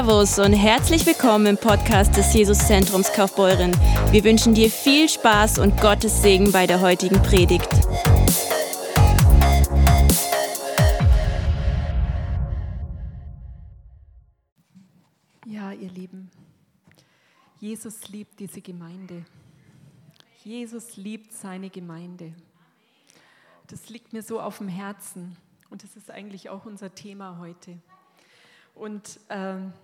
Servus und herzlich willkommen im Podcast des Jesuszentrums Kaufbeuren. Wir wünschen dir viel Spaß und Gottes Segen bei der heutigen Predigt. Ja, ihr Lieben, Jesus liebt diese Gemeinde. Jesus liebt seine Gemeinde. Das liegt mir so auf dem Herzen und das ist eigentlich auch unser Thema heute. Und ähm,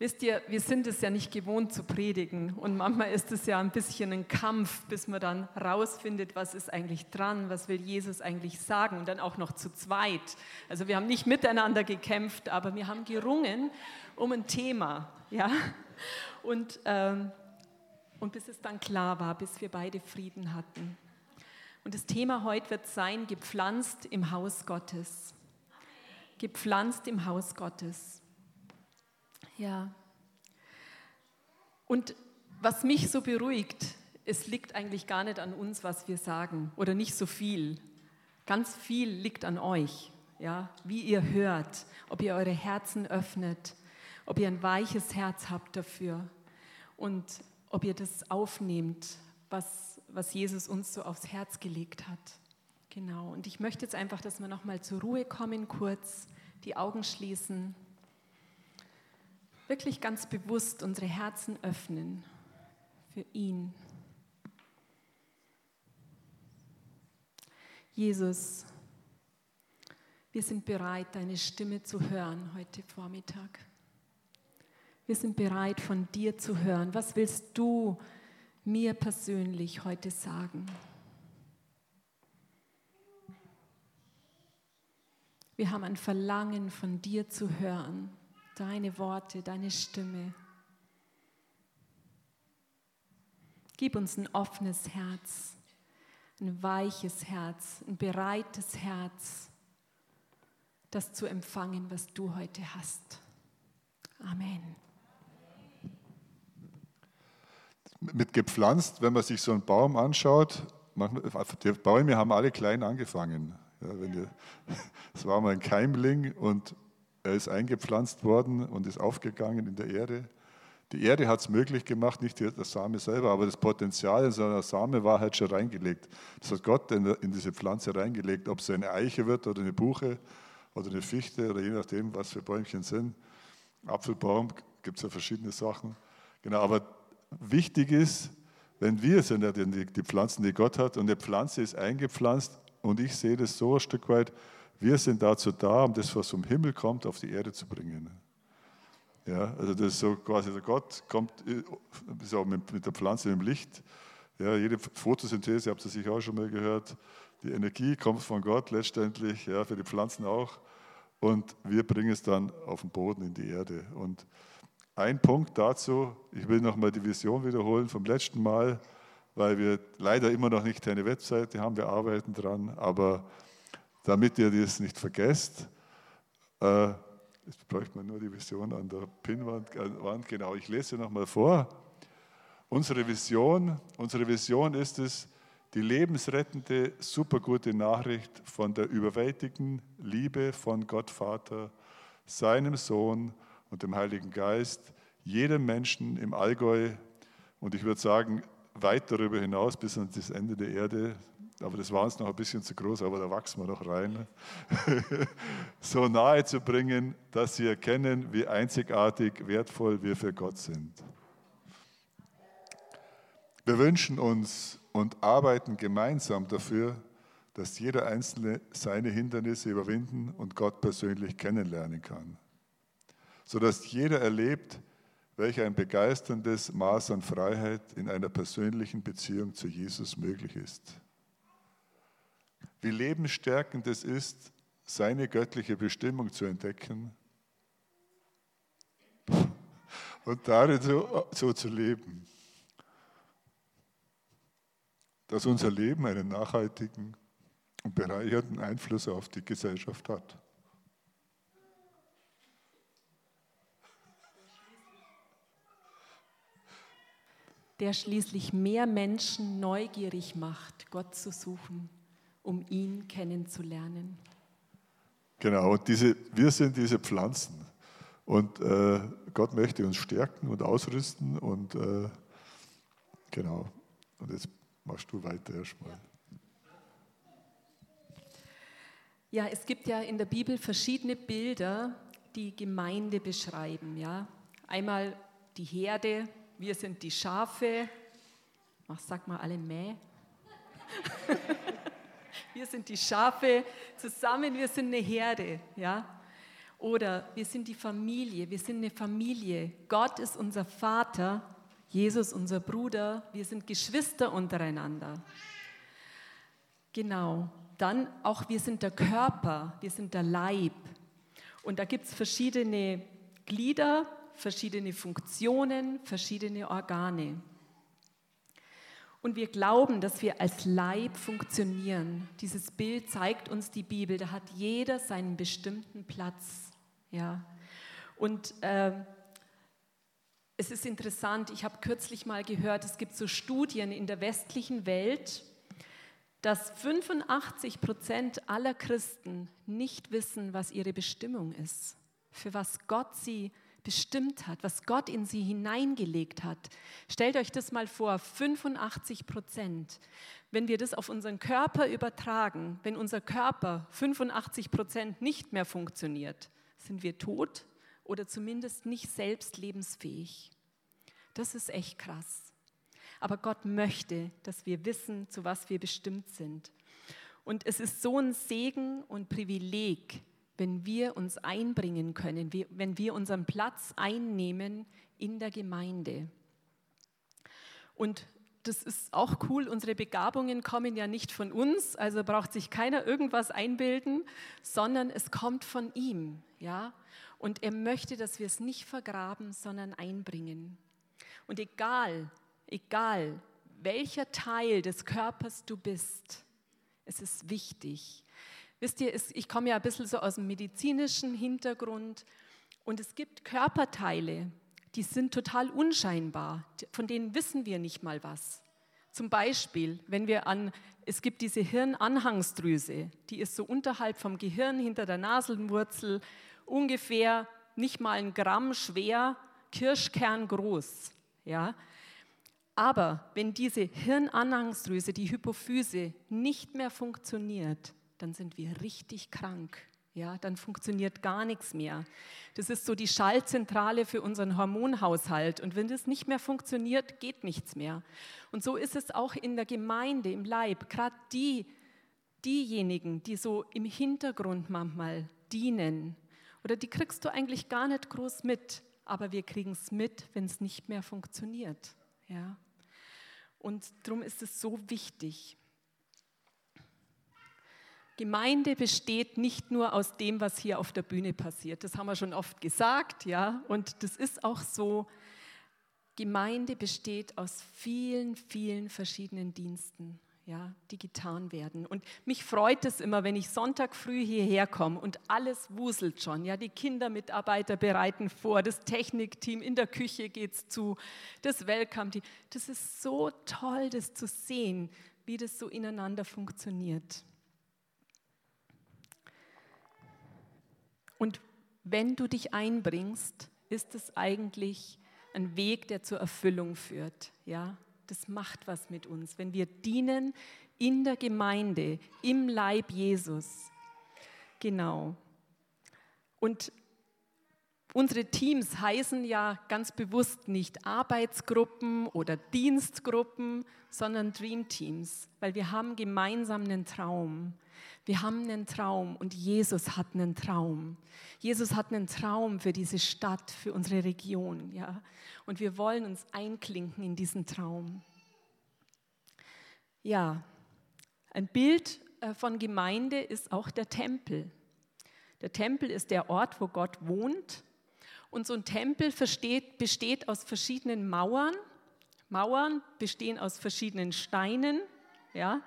wisst ihr, wir sind es ja nicht gewohnt zu predigen. Und manchmal ist es ja ein bisschen ein Kampf, bis man dann rausfindet, was ist eigentlich dran, was will Jesus eigentlich sagen. Und dann auch noch zu zweit. Also wir haben nicht miteinander gekämpft, aber wir haben gerungen um ein Thema. Ja? Und, ähm, und bis es dann klar war, bis wir beide Frieden hatten. Und das Thema heute wird sein, gepflanzt im Haus Gottes gepflanzt im Haus Gottes. Ja. Und was mich so beruhigt, es liegt eigentlich gar nicht an uns, was wir sagen, oder nicht so viel. Ganz viel liegt an euch, ja, wie ihr hört, ob ihr eure Herzen öffnet, ob ihr ein weiches Herz habt dafür und ob ihr das aufnehmt, was, was Jesus uns so aufs Herz gelegt hat. Genau, und ich möchte jetzt einfach, dass wir nochmal zur Ruhe kommen kurz, die Augen schließen, wirklich ganz bewusst unsere Herzen öffnen für ihn. Jesus, wir sind bereit, deine Stimme zu hören heute Vormittag. Wir sind bereit, von dir zu hören. Was willst du mir persönlich heute sagen? Wir haben ein Verlangen von dir zu hören, deine Worte, deine Stimme. Gib uns ein offenes Herz, ein weiches Herz, ein bereites Herz, das zu empfangen, was du heute hast. Amen. Mit gepflanzt, wenn man sich so einen Baum anschaut, die Bäume haben alle klein angefangen. Es war mal ein Keimling und er ist eingepflanzt worden und ist aufgegangen in der Erde. Die Erde hat es möglich gemacht, nicht der Same selber, aber das Potenzial in seiner Same war halt schon reingelegt. Das hat Gott in, in diese Pflanze reingelegt, ob es eine Eiche wird oder eine Buche oder eine Fichte oder je nachdem, was für Bäumchen sind. Apfelbaum gibt es ja verschiedene Sachen. Genau, aber wichtig ist, wenn wir sind ja die, die Pflanzen, die Gott hat und eine Pflanze ist eingepflanzt und ich sehe das so ein Stück weit, wir sind dazu da, um das, was vom Himmel kommt, auf die Erde zu bringen. Ja, also das ist so quasi, der Gott kommt so mit, mit der Pflanze im Licht. Ja, jede Photosynthese, habt ihr sicher auch schon mal gehört, die Energie kommt von Gott letztendlich, ja, für die Pflanzen auch. Und wir bringen es dann auf den Boden, in die Erde. Und ein Punkt dazu, ich will nochmal die Vision wiederholen vom letzten Mal weil wir leider immer noch nicht eine Webseite haben, wir arbeiten dran, aber damit ihr das nicht vergesst, äh, jetzt bräuchte man nur die Vision an der Pinnwand, äh, genau, ich lese nochmal vor. Unsere Vision, unsere Vision ist es, die lebensrettende, supergute Nachricht von der überwältigenden Liebe von Gott Vater, seinem Sohn und dem Heiligen Geist, jedem Menschen im Allgäu. Und ich würde sagen, weit darüber hinaus bis an das Ende der Erde. Aber das war uns noch ein bisschen zu groß, aber da wachsen wir noch rein. so nahe zu bringen, dass sie erkennen, wie einzigartig, wertvoll wir für Gott sind. Wir wünschen uns und arbeiten gemeinsam dafür, dass jeder Einzelne seine Hindernisse überwinden und Gott persönlich kennenlernen kann, sodass jeder erlebt, welch ein begeisterndes Maß an Freiheit in einer persönlichen Beziehung zu Jesus möglich ist. Wie lebensstärkend es ist, seine göttliche Bestimmung zu entdecken und darin so, so zu leben, dass unser Leben einen nachhaltigen und bereichernden Einfluss auf die Gesellschaft hat. Der schließlich mehr Menschen neugierig macht, Gott zu suchen, um ihn kennenzulernen. Genau, und diese, wir sind diese Pflanzen. Und äh, Gott möchte uns stärken und ausrüsten und äh, genau. Und jetzt machst du weiter erstmal. Ja, es gibt ja in der Bibel verschiedene Bilder, die Gemeinde beschreiben. Ja? Einmal die Herde, wir sind die Schafe. Ach, sag mal alle Mäh. wir sind die Schafe zusammen, wir sind eine Herde. Ja? Oder wir sind die Familie, wir sind eine Familie. Gott ist unser Vater, Jesus unser Bruder, wir sind Geschwister untereinander. Genau. Dann auch wir sind der Körper, wir sind der Leib. Und da gibt es verschiedene Glieder, verschiedene Funktionen, verschiedene Organe. Und wir glauben, dass wir als Leib funktionieren. Dieses Bild zeigt uns die Bibel. Da hat jeder seinen bestimmten Platz. Ja. Und äh, es ist interessant, ich habe kürzlich mal gehört, es gibt so Studien in der westlichen Welt, dass 85 Prozent aller Christen nicht wissen, was ihre Bestimmung ist, für was Gott sie bestimmt hat, was Gott in sie hineingelegt hat. Stellt euch das mal vor, 85 Prozent. Wenn wir das auf unseren Körper übertragen, wenn unser Körper 85 Prozent nicht mehr funktioniert, sind wir tot oder zumindest nicht selbst lebensfähig. Das ist echt krass. Aber Gott möchte, dass wir wissen, zu was wir bestimmt sind. Und es ist so ein Segen und Privileg, wenn wir uns einbringen können, wenn wir unseren Platz einnehmen in der Gemeinde. Und das ist auch cool, unsere Begabungen kommen ja nicht von uns, also braucht sich keiner irgendwas einbilden, sondern es kommt von ihm, ja? Und er möchte, dass wir es nicht vergraben, sondern einbringen. Und egal, egal welcher Teil des Körpers du bist, es ist wichtig. Wisst ihr, ich komme ja ein bisschen so aus dem medizinischen Hintergrund und es gibt Körperteile, die sind total unscheinbar, von denen wissen wir nicht mal was. Zum Beispiel, wenn wir an, es gibt diese Hirnanhangsdrüse, die ist so unterhalb vom Gehirn, hinter der Nasenwurzel, ungefähr nicht mal ein Gramm schwer, Kirschkern groß. Ja? Aber wenn diese Hirnanhangsdrüse, die Hypophyse, nicht mehr funktioniert, dann sind wir richtig krank. Ja, dann funktioniert gar nichts mehr. Das ist so die Schaltzentrale für unseren Hormonhaushalt. Und wenn das nicht mehr funktioniert, geht nichts mehr. Und so ist es auch in der Gemeinde, im Leib. Gerade die, diejenigen, die so im Hintergrund manchmal dienen, oder die kriegst du eigentlich gar nicht groß mit, aber wir kriegen es mit, wenn es nicht mehr funktioniert. Ja. Und darum ist es so wichtig. Gemeinde besteht nicht nur aus dem, was hier auf der Bühne passiert. Das haben wir schon oft gesagt, ja. Und das ist auch so. Gemeinde besteht aus vielen, vielen verschiedenen Diensten ja, die getan werden. Und mich freut es immer, wenn ich Sonntag früh hierher komme und alles wuselt schon. Ja, die Kindermitarbeiter bereiten vor, das Technikteam in der Küche geht es zu, das Welcome-Team. Das ist so toll, das zu sehen, wie das so ineinander funktioniert. Und wenn du dich einbringst, ist es eigentlich ein Weg, der zur Erfüllung führt. Ja, das macht was mit uns, wenn wir dienen in der Gemeinde, im Leib Jesus. Genau. Und unsere Teams heißen ja ganz bewusst nicht Arbeitsgruppen oder Dienstgruppen, sondern Dream Teams, weil wir haben gemeinsam einen Traum. Wir haben einen Traum und Jesus hat einen Traum. Jesus hat einen Traum für diese Stadt, für unsere Region, ja. Und wir wollen uns einklinken in diesen Traum. Ja, ein Bild äh, von Gemeinde ist auch der Tempel. Der Tempel ist der Ort, wo Gott wohnt. Und so ein Tempel besteht, besteht aus verschiedenen Mauern. Mauern bestehen aus verschiedenen Steinen. Ja?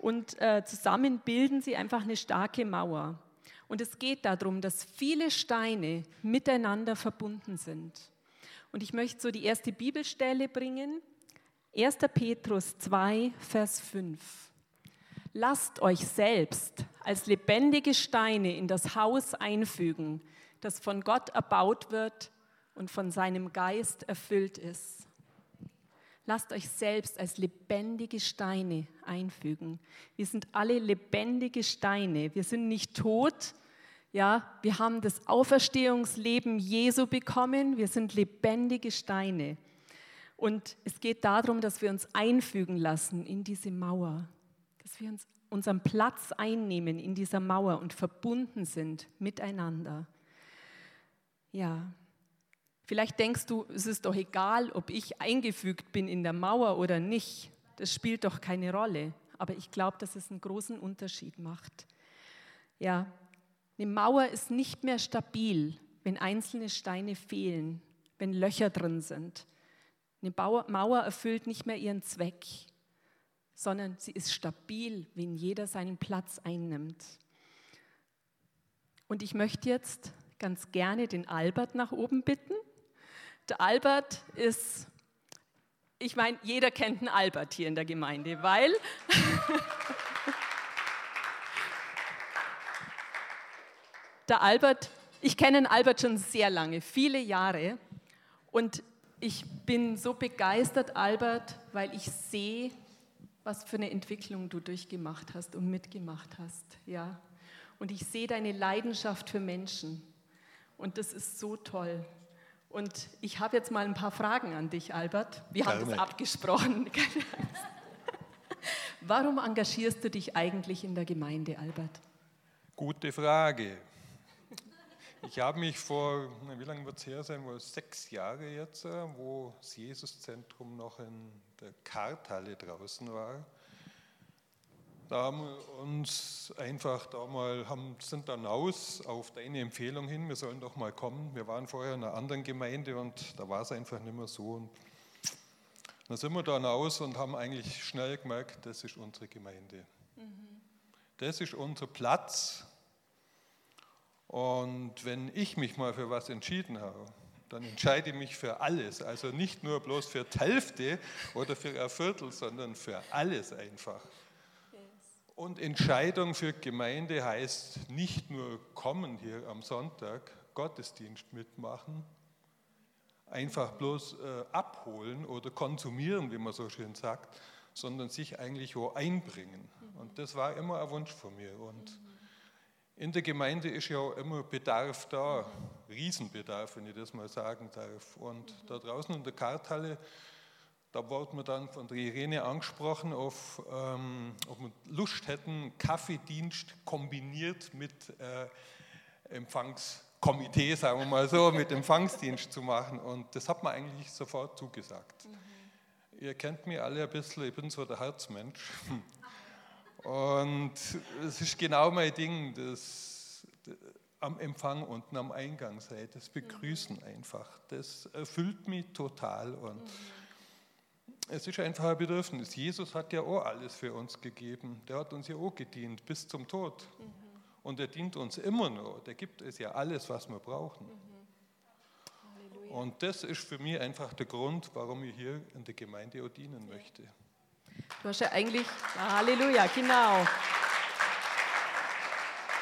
Und äh, zusammen bilden sie einfach eine starke Mauer. Und es geht darum, dass viele Steine miteinander verbunden sind. Und ich möchte so die erste Bibelstelle bringen. 1. Petrus 2, Vers 5. Lasst euch selbst als lebendige Steine in das Haus einfügen, das von Gott erbaut wird und von seinem Geist erfüllt ist. Lasst euch selbst als lebendige Steine einfügen. Wir sind alle lebendige Steine. Wir sind nicht tot. Ja, wir haben das Auferstehungsleben Jesu bekommen. Wir sind lebendige Steine. Und es geht darum, dass wir uns einfügen lassen in diese Mauer, dass wir uns unseren Platz einnehmen in dieser Mauer und verbunden sind miteinander. Ja, vielleicht denkst du, es ist doch egal, ob ich eingefügt bin in der Mauer oder nicht. Das spielt doch keine Rolle. Aber ich glaube, dass es einen großen Unterschied macht. Ja, eine Mauer ist nicht mehr stabil, wenn einzelne Steine fehlen, wenn Löcher drin sind. Eine Mauer erfüllt nicht mehr ihren Zweck, sondern sie ist stabil, wenn jeder seinen Platz einnimmt. Und ich möchte jetzt ganz gerne den Albert nach oben bitten. Der Albert ist, ich meine, jeder kennt einen Albert hier in der Gemeinde, weil der Albert, ich kenne den Albert schon sehr lange, viele Jahre. Und ich bin so begeistert, Albert, weil ich sehe, was für eine Entwicklung du durchgemacht hast und mitgemacht hast. Ja. Und ich sehe deine Leidenschaft für Menschen. Und das ist so toll. Und ich habe jetzt mal ein paar Fragen an dich, Albert. Wir haben das abgesprochen. Warum engagierst du dich eigentlich in der Gemeinde, Albert? Gute Frage. Ich habe mich vor, wie lange wird es her sein, wohl sechs Jahre jetzt, äh, wo das Jesuszentrum noch in der Karthalle draußen war. Da haben wir uns einfach da mal, haben, sind dann aus auf deine Empfehlung hin, wir sollen doch mal kommen. Wir waren vorher in einer anderen Gemeinde und da war es einfach nicht mehr so. Und dann sind wir dann aus und haben eigentlich schnell gemerkt, das ist unsere Gemeinde. Mhm. Das ist unser Platz, und wenn ich mich mal für was entschieden habe, dann entscheide ich mich für alles. Also nicht nur bloß für die Hälfte oder für ein Viertel, sondern für alles einfach. Und Entscheidung für Gemeinde heißt nicht nur kommen hier am Sonntag, Gottesdienst mitmachen, einfach bloß äh, abholen oder konsumieren, wie man so schön sagt, sondern sich eigentlich wo einbringen. Und das war immer ein Wunsch von mir. Und in der Gemeinde ist ja immer Bedarf da, Riesenbedarf, wenn ich das mal sagen darf. Und da draußen in der Karthalle, da wurde mir dann von der Irene angesprochen, auf, ähm, ob wir Lust hätten, Kaffeedienst kombiniert mit äh, Empfangskomitee, sagen wir mal so, mit Empfangsdienst zu machen. Und das hat man eigentlich sofort zugesagt. Mhm. Ihr kennt mich alle ein bisschen, ich bin so der Herzmensch. Und es ist genau mein Ding, das am Empfang unten am Eingang seid, das Begrüßen einfach. Das erfüllt mich total und es ist einfach ein Bedürfnis. Jesus hat ja auch alles für uns gegeben. Der hat uns ja auch gedient bis zum Tod. Und er dient uns immer noch. Der gibt es ja alles, was wir brauchen. Und das ist für mich einfach der Grund, warum ich hier in der Gemeinde auch dienen möchte. Du hast ja eigentlich, Halleluja, genau.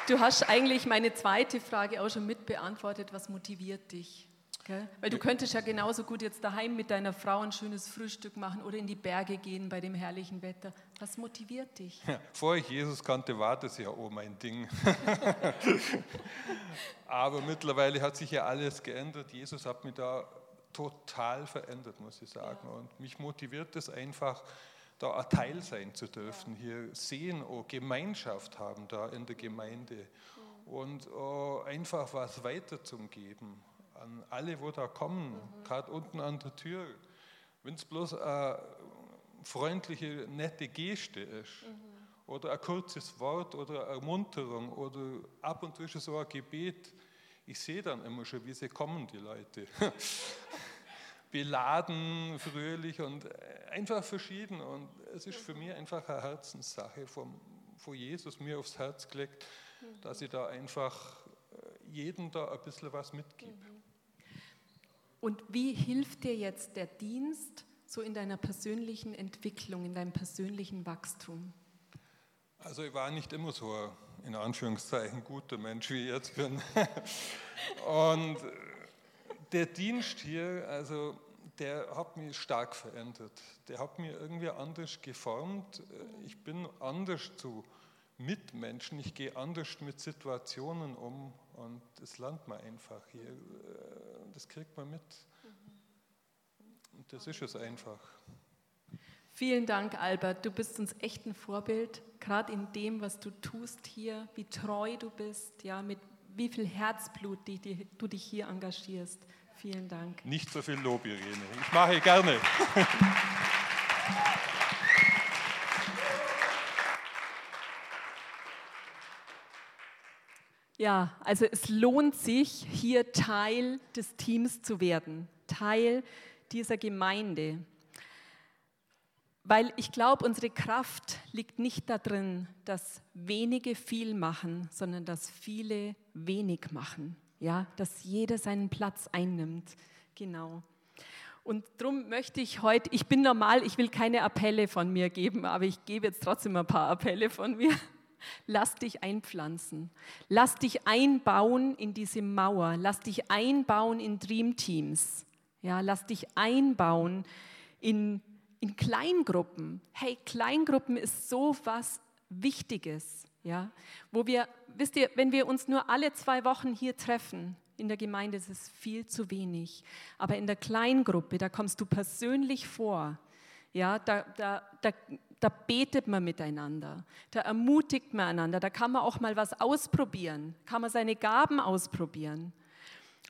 Du hast eigentlich meine zweite Frage auch schon mit beantwortet. Was motiviert dich? Gell? Weil du könntest ja genauso gut jetzt daheim mit deiner Frau ein schönes Frühstück machen oder in die Berge gehen bei dem herrlichen Wetter. Was motiviert dich? Ja, vor ich Jesus kannte, war das ja auch mein Ding. Aber mittlerweile hat sich ja alles geändert. Jesus hat mich da total verändert, muss ich sagen. Ja. Und mich motiviert es einfach, da ein Teil sein zu dürfen, hier sehen, oh, Gemeinschaft haben da in der Gemeinde und oh, einfach was weiterzugeben an alle, wo da kommen, mhm. gerade unten an der Tür. Wenn es bloß eine freundliche, nette Geste ist mhm. oder ein kurzes Wort oder eine Ermunterung oder ab und zu so ein Gebet, ich sehe dann immer schon, wie sie kommen, die Leute. beladen, fröhlich und einfach verschieden. Und es ist für mich einfach eine Herzenssache vom, von Jesus mir aufs Herz gelegt, dass ich da einfach äh, jedem da ein bisschen was mitgebe. Mhm. Und wie hilft dir jetzt der Dienst so in deiner persönlichen Entwicklung, in deinem persönlichen Wachstum? Also ich war nicht immer so in Anführungszeichen guter Mensch, wie ich jetzt bin. Und der Dienst hier, also der hat mich stark verändert. Der hat mich irgendwie anders geformt. Ich bin anders zu Mitmenschen, ich gehe anders mit Situationen um und das lernt man einfach hier. Das kriegt man mit. Und das ist es einfach. Vielen Dank, Albert. Du bist uns echt ein Vorbild, gerade in dem, was du tust hier, wie treu du bist, ja, mit wie viel Herzblut die, die, du dich hier engagierst. Vielen Dank. Nicht so viel Lob, Irene. Ich mache gerne. Ja, also es lohnt sich, hier Teil des Teams zu werden, Teil dieser Gemeinde. Weil ich glaube, unsere Kraft liegt nicht darin, dass wenige viel machen, sondern dass viele wenig machen. Ja, dass jeder seinen Platz einnimmt. Genau. Und darum möchte ich heute, ich bin normal, ich will keine Appelle von mir geben, aber ich gebe jetzt trotzdem ein paar Appelle von mir. Lass dich einpflanzen. Lass dich einbauen in diese Mauer. Lass dich einbauen in Dreamteams. Ja, lass dich einbauen in in Kleingruppen. Hey, Kleingruppen ist so was Wichtiges, ja, wo wir, wisst ihr, wenn wir uns nur alle zwei Wochen hier treffen, in der Gemeinde ist es viel zu wenig. Aber in der Kleingruppe, da kommst du persönlich vor. Ja, da, da, da, da betet man miteinander, da ermutigt man einander, da kann man auch mal was ausprobieren, kann man seine Gaben ausprobieren.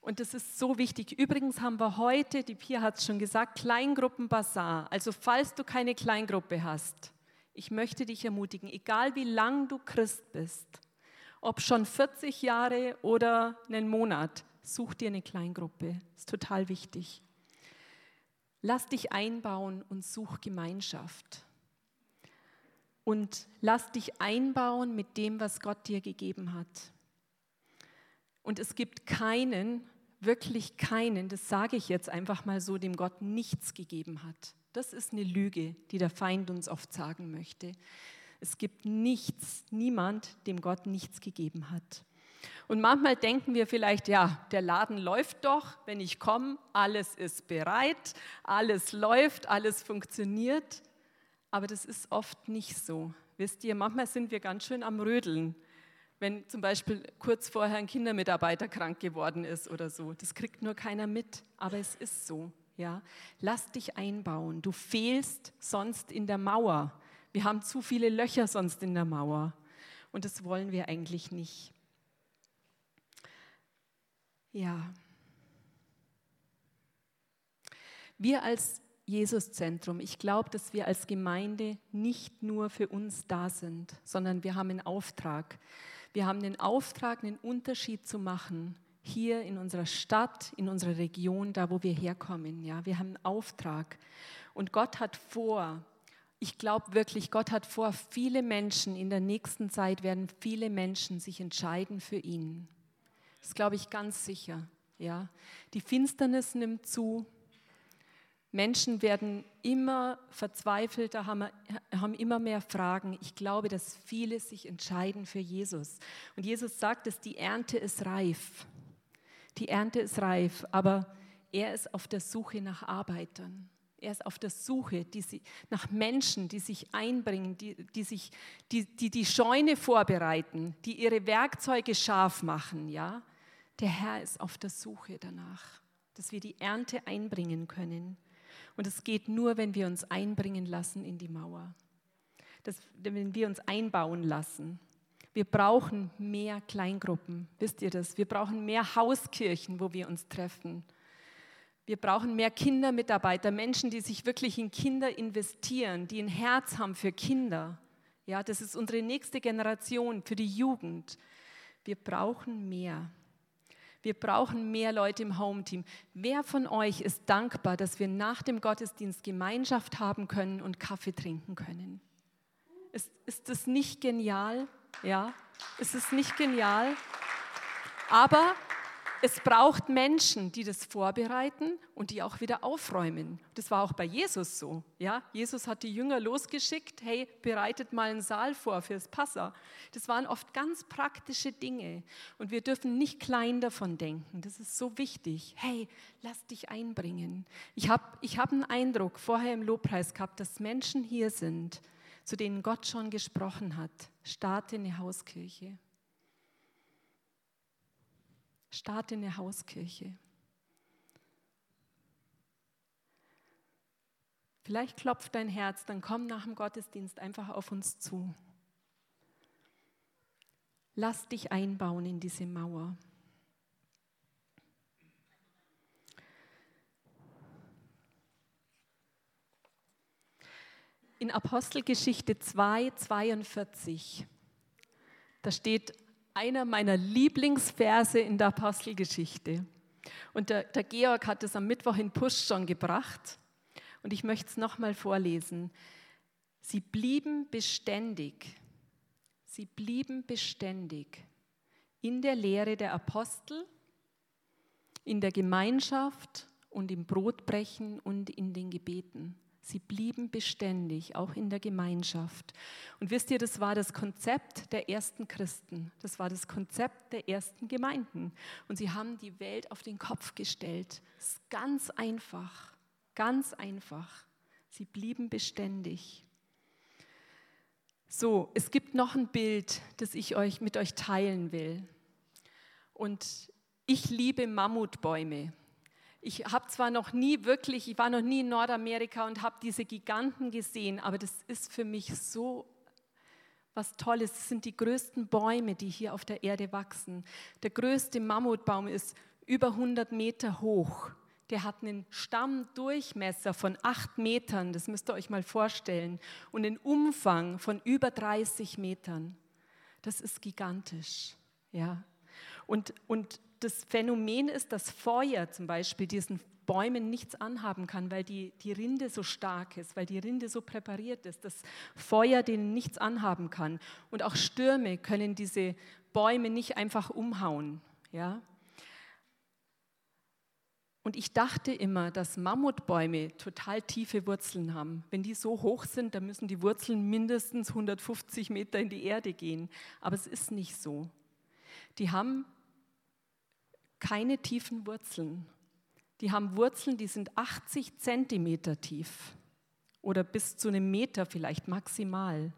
Und das ist so wichtig. Übrigens haben wir heute, die Pia hat es schon gesagt, Kleingruppenbasar. Also falls du keine Kleingruppe hast, ich möchte dich ermutigen, egal wie lang du Christ bist, ob schon 40 Jahre oder einen Monat, such dir eine Kleingruppe. Ist total wichtig. Lass dich einbauen und such Gemeinschaft. Und lass dich einbauen mit dem, was Gott dir gegeben hat. Und es gibt keinen, wirklich keinen, das sage ich jetzt einfach mal so, dem Gott nichts gegeben hat. Das ist eine Lüge, die der Feind uns oft sagen möchte. Es gibt nichts, niemand, dem Gott nichts gegeben hat. Und manchmal denken wir vielleicht, ja, der Laden läuft doch, wenn ich komme, alles ist bereit, alles läuft, alles funktioniert. Aber das ist oft nicht so. Wisst ihr, manchmal sind wir ganz schön am Rödeln wenn zum Beispiel kurz vorher ein Kindermitarbeiter krank geworden ist oder so. Das kriegt nur keiner mit, aber es ist so. Ja? Lass dich einbauen. Du fehlst sonst in der Mauer. Wir haben zu viele Löcher sonst in der Mauer. Und das wollen wir eigentlich nicht. Ja. Wir als Jesuszentrum, ich glaube, dass wir als Gemeinde nicht nur für uns da sind, sondern wir haben einen Auftrag. Wir haben den Auftrag, einen Unterschied zu machen hier in unserer Stadt, in unserer Region, da wo wir herkommen. Ja, wir haben einen Auftrag. Und Gott hat vor, ich glaube wirklich, Gott hat vor, viele Menschen in der nächsten Zeit werden viele Menschen sich entscheiden für ihn. Das glaube ich ganz sicher. Ja, die Finsternis nimmt zu, Menschen werden immer verzweifelter, haben, immer mehr Fragen. Ich glaube, dass viele sich entscheiden für Jesus. Und Jesus sagt, dass die Ernte ist reif. Die Ernte ist reif, aber er ist auf der Suche nach Arbeitern. Er ist auf der Suche die nach Menschen, die sich einbringen, die die, sich, die, die die Scheune vorbereiten, die ihre Werkzeuge scharf machen. Ja? Der Herr ist auf der Suche danach, dass wir die Ernte einbringen können. Und es geht nur, wenn wir uns einbringen lassen in die Mauer. Das, wenn wir uns einbauen lassen. Wir brauchen mehr Kleingruppen, wisst ihr das? Wir brauchen mehr Hauskirchen, wo wir uns treffen. Wir brauchen mehr Kindermitarbeiter, Menschen, die sich wirklich in Kinder investieren, die ein Herz haben für Kinder. Ja, das ist unsere nächste Generation, für die Jugend. Wir brauchen mehr. Wir brauchen mehr Leute im Home-Team. Wer von euch ist dankbar, dass wir nach dem Gottesdienst Gemeinschaft haben können und Kaffee trinken können? Ist, ist das nicht genial? Ja, ist es nicht genial? Aber es braucht Menschen, die das vorbereiten und die auch wieder aufräumen. Das war auch bei Jesus so. Ja? Jesus hat die Jünger losgeschickt, hey, bereitet mal einen Saal vor fürs Passa. Das waren oft ganz praktische Dinge und wir dürfen nicht klein davon denken. Das ist so wichtig. Hey, lass dich einbringen. Ich habe ich hab einen Eindruck vorher im Lobpreis gehabt, dass Menschen hier sind, zu denen Gott schon gesprochen hat. Starte eine Hauskirche. Starte eine Hauskirche. Vielleicht klopft dein Herz, dann komm nach dem Gottesdienst einfach auf uns zu. Lass dich einbauen in diese Mauer. In Apostelgeschichte 2, 42, da steht, einer meiner Lieblingsverse in der Apostelgeschichte. Und der, der Georg hat es am Mittwoch in Push schon gebracht. Und ich möchte es nochmal vorlesen. Sie blieben beständig. Sie blieben beständig in der Lehre der Apostel, in der Gemeinschaft und im Brotbrechen und in den Gebeten. Sie blieben beständig, auch in der Gemeinschaft. Und wisst ihr, das war das Konzept der ersten Christen. Das war das Konzept der ersten Gemeinden. Und sie haben die Welt auf den Kopf gestellt. Ist ganz einfach, ganz einfach. Sie blieben beständig. So, es gibt noch ein Bild, das ich euch mit euch teilen will. Und ich liebe Mammutbäume. Ich habe zwar noch nie wirklich, ich war noch nie in Nordamerika und habe diese Giganten gesehen, aber das ist für mich so was Tolles. Das sind die größten Bäume, die hier auf der Erde wachsen. Der größte Mammutbaum ist über 100 Meter hoch. Der hat einen Stammdurchmesser von acht Metern, das müsst ihr euch mal vorstellen, und einen Umfang von über 30 Metern. Das ist gigantisch. Ja. Und, und das Phänomen ist, dass Feuer zum Beispiel diesen Bäumen nichts anhaben kann, weil die, die Rinde so stark ist, weil die Rinde so präpariert ist, dass Feuer denen nichts anhaben kann. Und auch Stürme können diese Bäume nicht einfach umhauen. Ja? Und ich dachte immer, dass Mammutbäume total tiefe Wurzeln haben. Wenn die so hoch sind, dann müssen die Wurzeln mindestens 150 Meter in die Erde gehen. Aber es ist nicht so. Die haben keine tiefen Wurzeln. Die haben Wurzeln, die sind 80 Zentimeter tief oder bis zu einem Meter vielleicht maximal.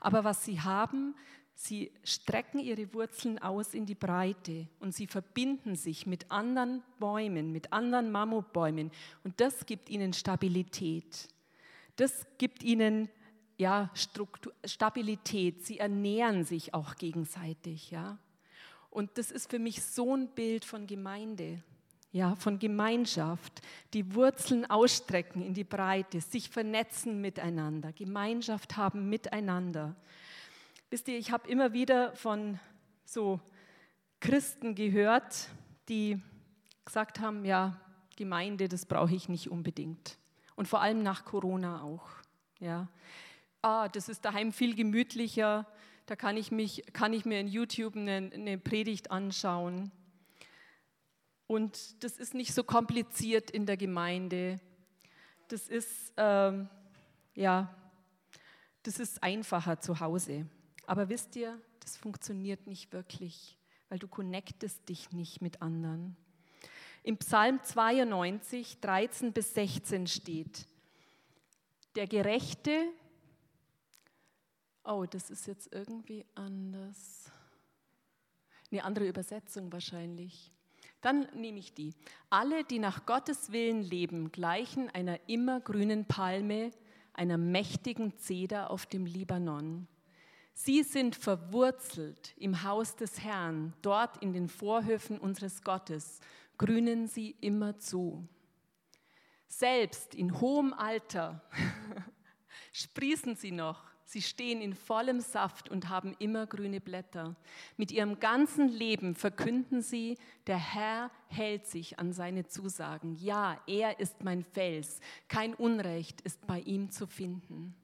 Aber was sie haben, sie strecken ihre Wurzeln aus in die Breite und sie verbinden sich mit anderen Bäumen, mit anderen Mammutbäumen und das gibt ihnen Stabilität. Das gibt ihnen ja, Struktur, Stabilität. Sie ernähren sich auch gegenseitig. Ja. Und das ist für mich so ein Bild von Gemeinde, ja, von Gemeinschaft, die Wurzeln ausstrecken in die Breite, sich vernetzen miteinander, Gemeinschaft haben miteinander. Wisst ihr, ich habe immer wieder von so Christen gehört, die gesagt haben, ja, Gemeinde, das brauche ich nicht unbedingt. Und vor allem nach Corona auch. Ja. Ah, das ist daheim viel gemütlicher, da kann ich, mich, kann ich mir in YouTube eine, eine Predigt anschauen. Und das ist nicht so kompliziert in der Gemeinde. Das ist, ähm, ja, das ist einfacher zu Hause. Aber wisst ihr, das funktioniert nicht wirklich, weil du connectest dich nicht mit anderen. Im Psalm 92, 13 bis 16 steht, der Gerechte Oh, das ist jetzt irgendwie anders. Eine andere Übersetzung wahrscheinlich. Dann nehme ich die. Alle, die nach Gottes Willen leben, gleichen einer immergrünen Palme, einer mächtigen Zeder auf dem Libanon. Sie sind verwurzelt im Haus des Herrn, dort in den Vorhöfen unseres Gottes, grünen sie immer zu. Selbst in hohem Alter sprießen sie noch Sie stehen in vollem Saft und haben immer grüne Blätter. Mit ihrem ganzen Leben verkünden sie, der Herr hält sich an seine Zusagen. Ja, er ist mein Fels. Kein Unrecht ist bei ihm zu finden.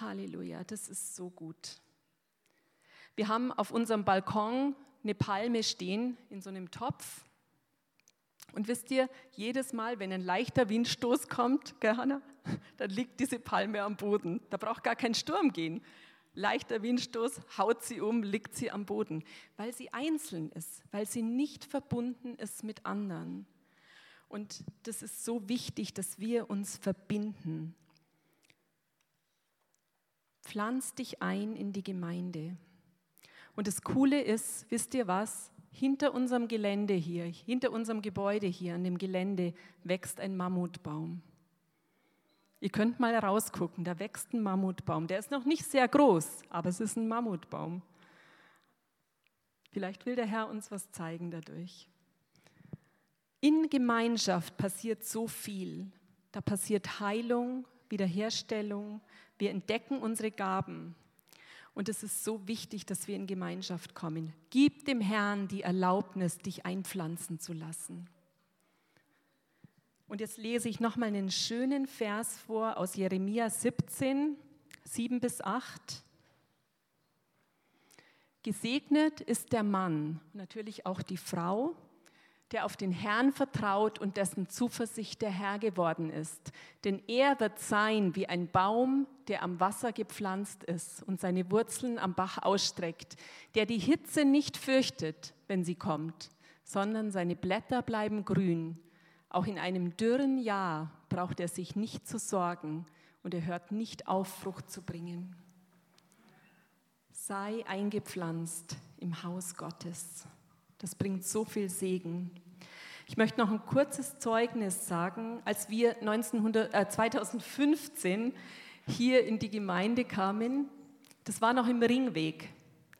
Halleluja, das ist so gut. Wir haben auf unserem Balkon eine Palme stehen in so einem Topf. Und wisst ihr, jedes Mal, wenn ein leichter Windstoß kommt, gell, Hannah, dann liegt diese Palme am Boden. Da braucht gar kein Sturm gehen. Leichter Windstoß haut sie um, liegt sie am Boden, weil sie einzeln ist, weil sie nicht verbunden ist mit anderen. Und das ist so wichtig, dass wir uns verbinden. Pflanz dich ein in die Gemeinde. Und das Coole ist, wisst ihr was? Hinter unserem Gelände hier, hinter unserem Gebäude hier an dem Gelände wächst ein Mammutbaum. Ihr könnt mal rausgucken, da wächst ein Mammutbaum. Der ist noch nicht sehr groß, aber es ist ein Mammutbaum. Vielleicht will der Herr uns was zeigen dadurch. In Gemeinschaft passiert so viel. Da passiert Heilung, Wiederherstellung. Wir entdecken unsere Gaben. Und es ist so wichtig, dass wir in Gemeinschaft kommen. Gib dem Herrn die Erlaubnis, dich einpflanzen zu lassen. Und jetzt lese ich nochmal einen schönen Vers vor aus Jeremia 17, 7 bis 8. Gesegnet ist der Mann, natürlich auch die Frau, der auf den Herrn vertraut und dessen Zuversicht der Herr geworden ist. Denn er wird sein wie ein Baum, der am Wasser gepflanzt ist und seine Wurzeln am Bach ausstreckt, der die Hitze nicht fürchtet, wenn sie kommt, sondern seine Blätter bleiben grün. Auch in einem dürren Jahr braucht er sich nicht zu sorgen und er hört nicht auf, Frucht zu bringen. Sei eingepflanzt im Haus Gottes. Das bringt so viel Segen. Ich möchte noch ein kurzes Zeugnis sagen. Als wir 1900, äh, 2015 hier in die Gemeinde kamen, das war noch im Ringweg.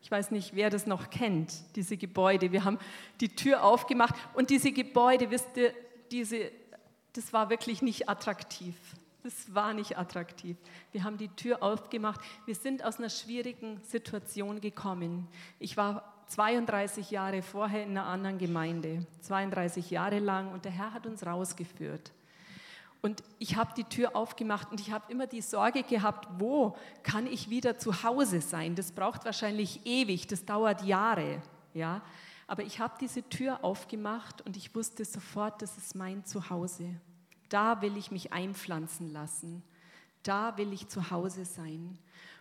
Ich weiß nicht, wer das noch kennt, diese Gebäude. Wir haben die Tür aufgemacht und diese Gebäude, wisst ihr, diese, das war wirklich nicht attraktiv. Das war nicht attraktiv. Wir haben die Tür aufgemacht. Wir sind aus einer schwierigen Situation gekommen. Ich war 32 Jahre vorher in einer anderen Gemeinde, 32 Jahre lang und der Herr hat uns rausgeführt. Und ich habe die Tür aufgemacht und ich habe immer die Sorge gehabt, wo kann ich wieder zu Hause sein? Das braucht wahrscheinlich ewig, das dauert Jahre, ja. Aber ich habe diese Tür aufgemacht und ich wusste sofort, das ist mein Zuhause. Da will ich mich einpflanzen lassen. Da will ich zu Hause sein.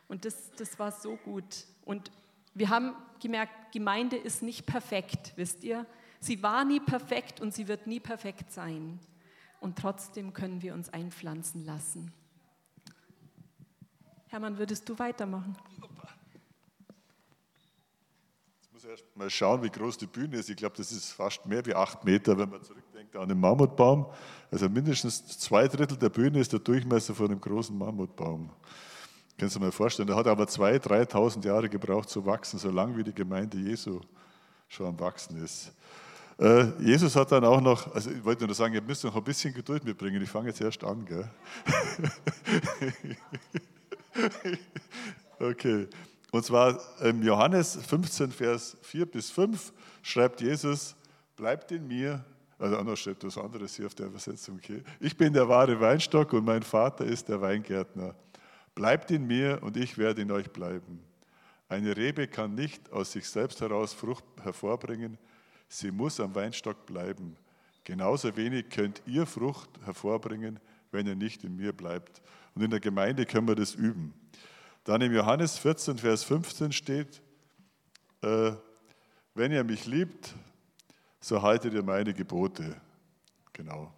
Und das, das war so gut. Und wir haben gemerkt, Gemeinde ist nicht perfekt, wisst ihr? Sie war nie perfekt und sie wird nie perfekt sein. Und trotzdem können wir uns einpflanzen lassen. Hermann, würdest du weitermachen? Muss erst mal schauen, wie groß die Bühne ist. Ich glaube, das ist fast mehr wie acht Meter, wenn man zurückdenkt an den Mammutbaum. Also mindestens zwei Drittel der Bühne ist der Durchmesser von einem großen Mammutbaum. Kannst du dir mal vorstellen, der hat aber 2.000, 3.000 Jahre gebraucht zu wachsen, so lange wie die Gemeinde Jesu schon am Wachsen ist. Äh, Jesus hat dann auch noch, also ich wollte nur sagen, ihr müsst noch ein bisschen Geduld mitbringen, ich fange jetzt erst an. Gell? okay, und zwar im Johannes 15, Vers 4 bis 5 schreibt Jesus, bleibt in mir, also anders steht was anderes hier auf der Übersetzung, okay. Ich bin der wahre Weinstock und mein Vater ist der Weingärtner. Bleibt in mir und ich werde in euch bleiben. Eine Rebe kann nicht aus sich selbst heraus Frucht hervorbringen, sie muss am Weinstock bleiben. Genauso wenig könnt ihr Frucht hervorbringen, wenn ihr nicht in mir bleibt. Und in der Gemeinde können wir das üben. Dann im Johannes 14, Vers 15 steht, äh, wenn ihr mich liebt, so haltet ihr meine Gebote. Genau.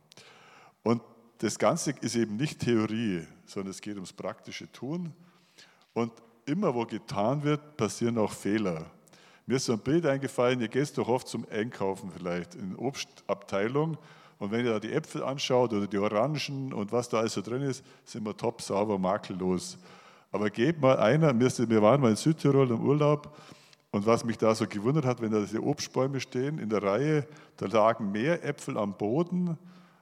Und das Ganze ist eben nicht Theorie, sondern es geht ums praktische Tun. Und immer wo getan wird, passieren auch Fehler. Mir ist so ein Bild eingefallen, ihr geht doch oft zum Einkaufen vielleicht in Obstabteilung und wenn ihr da die Äpfel anschaut oder die Orangen und was da alles so drin ist, sind wir top sauber, makellos. Aber geht mal einer, wir waren mal in Südtirol im Urlaub und was mich da so gewundert hat, wenn da diese Obstbäume stehen in der Reihe, da lagen mehr Äpfel am Boden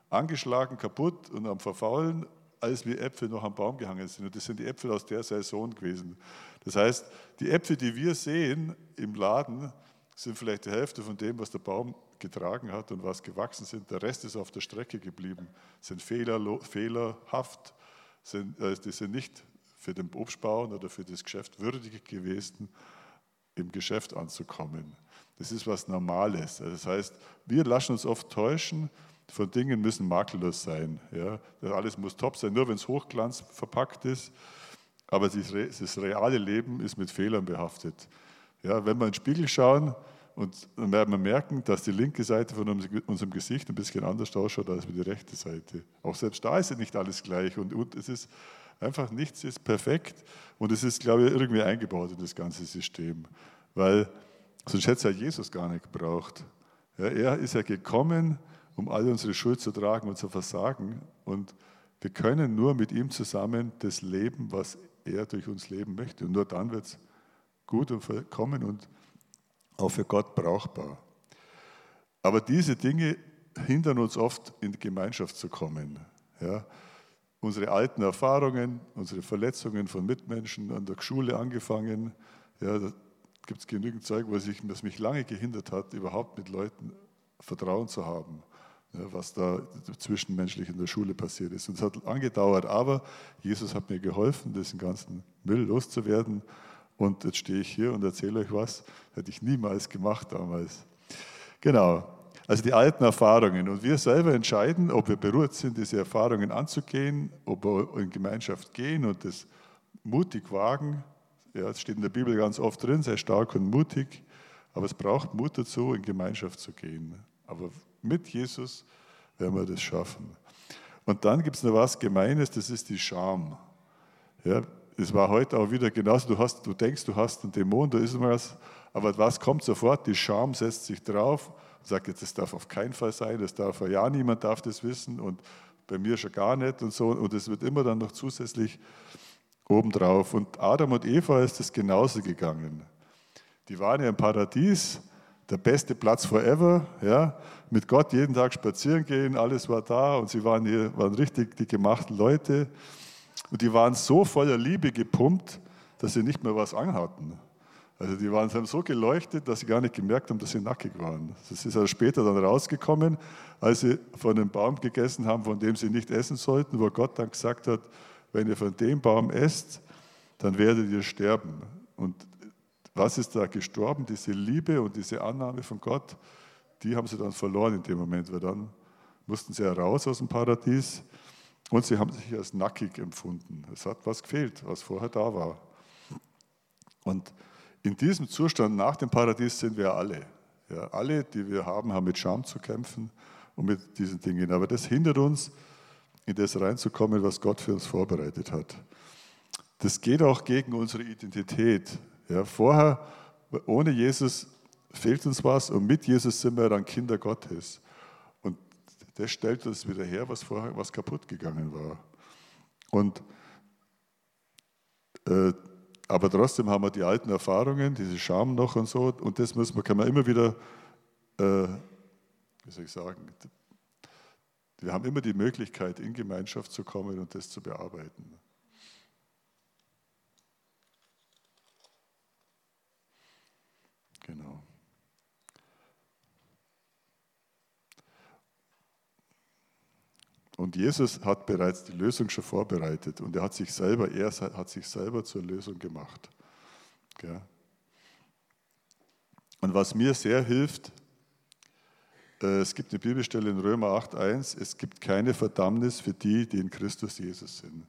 angeschlagen, kaputt und am Verfaulen, als wie Äpfel noch am Baum gehangen sind. Und das sind die Äpfel aus der Saison gewesen. Das heißt, die Äpfel, die wir sehen im Laden, sind vielleicht die Hälfte von dem, was der Baum getragen hat und was gewachsen sind. Der Rest ist auf der Strecke geblieben, sind fehler, fehlerhaft, sind, äh, die sind nicht für den Obstbauern oder für das Geschäft würdig gewesen, im Geschäft anzukommen. Das ist was Normales. Also das heißt, wir lassen uns oft täuschen, von Dingen müssen makellos sein. Ja? Alles muss top sein, nur wenn es Hochglanz verpackt ist. Aber das reale Leben ist mit Fehlern behaftet. Ja, wenn wir in den Spiegel schauen, und dann werden wir merken, dass die linke Seite von unserem Gesicht ein bisschen anders ausschaut als die rechte Seite. Auch selbst da ist ja nicht alles gleich und, und es ist einfach nichts ist perfekt und es ist, glaube ich, irgendwie eingebaut in das ganze System, weil sonst hätte es ja Jesus gar nicht gebraucht. Ja, er ist ja gekommen, um all unsere Schuld zu tragen und zu versagen und wir können nur mit ihm zusammen das leben, was er durch uns leben möchte und nur dann wird es gut und vollkommen und auch für Gott brauchbar. Aber diese Dinge hindern uns oft, in die Gemeinschaft zu kommen. Ja? Unsere alten Erfahrungen, unsere Verletzungen von Mitmenschen an der Schule angefangen, ja, da gibt es genügend Zeug, was, ich, was mich lange gehindert hat, überhaupt mit Leuten Vertrauen zu haben, ja, was da zwischenmenschlich in der Schule passiert ist. Und es hat angedauert, aber Jesus hat mir geholfen, diesen ganzen Müll loszuwerden und jetzt stehe ich hier und erzähle euch was, hätte ich niemals gemacht damals. Genau, also die alten Erfahrungen. Und wir selber entscheiden, ob wir beruht sind, diese Erfahrungen anzugehen, ob wir in Gemeinschaft gehen und das mutig wagen. Ja, es steht in der Bibel ganz oft drin, sei stark und mutig. Aber es braucht Mut dazu, in Gemeinschaft zu gehen. Aber mit Jesus werden wir das schaffen. Und dann gibt es noch was Gemeines, das ist die Scham. Ja, es war heute auch wieder genauso, du, hast, du denkst, du hast einen Dämon, da ist was, aber was kommt sofort? Die Scham setzt sich drauf sagt, jetzt, das darf auf keinen Fall sein, das darf ja niemand darf das wissen und bei mir schon gar nicht und so. Und es wird immer dann noch zusätzlich obendrauf. Und Adam und Eva ist es genauso gegangen. Die waren ja im Paradies, der beste Platz forever, ja, mit Gott jeden Tag spazieren gehen, alles war da und sie waren, hier, waren richtig die gemachten Leute. Und die waren so voller Liebe gepumpt, dass sie nicht mehr was anhatten. Also die waren, haben so geleuchtet, dass sie gar nicht gemerkt haben, dass sie nackig waren. Das ist also später dann rausgekommen, als sie von einem Baum gegessen haben, von dem sie nicht essen sollten, wo Gott dann gesagt hat, wenn ihr von dem Baum esst, dann werdet ihr sterben. Und was ist da gestorben? Diese Liebe und diese Annahme von Gott, die haben sie dann verloren in dem Moment, weil dann mussten sie heraus aus dem Paradies und sie haben sich als nackig empfunden. Es hat was gefehlt, was vorher da war. Und in diesem Zustand nach dem Paradies sind wir alle. Ja, alle, die wir haben, haben mit Scham zu kämpfen und mit diesen Dingen. Aber das hindert uns, in das reinzukommen, was Gott für uns vorbereitet hat. Das geht auch gegen unsere Identität. Ja, vorher, ohne Jesus fehlt uns was und mit Jesus sind wir dann Kinder Gottes das stellt uns wieder her, was vorher was kaputt gegangen war. Und, äh, aber trotzdem haben wir die alten Erfahrungen, diese Scham noch und so, und das muss man, kann man immer wieder, äh, wie soll ich sagen, wir haben immer die Möglichkeit, in Gemeinschaft zu kommen und das zu bearbeiten. Und Jesus hat bereits die Lösung schon vorbereitet und er hat sich selber, er hat sich selber zur Lösung gemacht. Und was mir sehr hilft, äh, es gibt eine Bibelstelle in Römer 8.1, es gibt keine Verdammnis für die, die in Christus Jesus sind.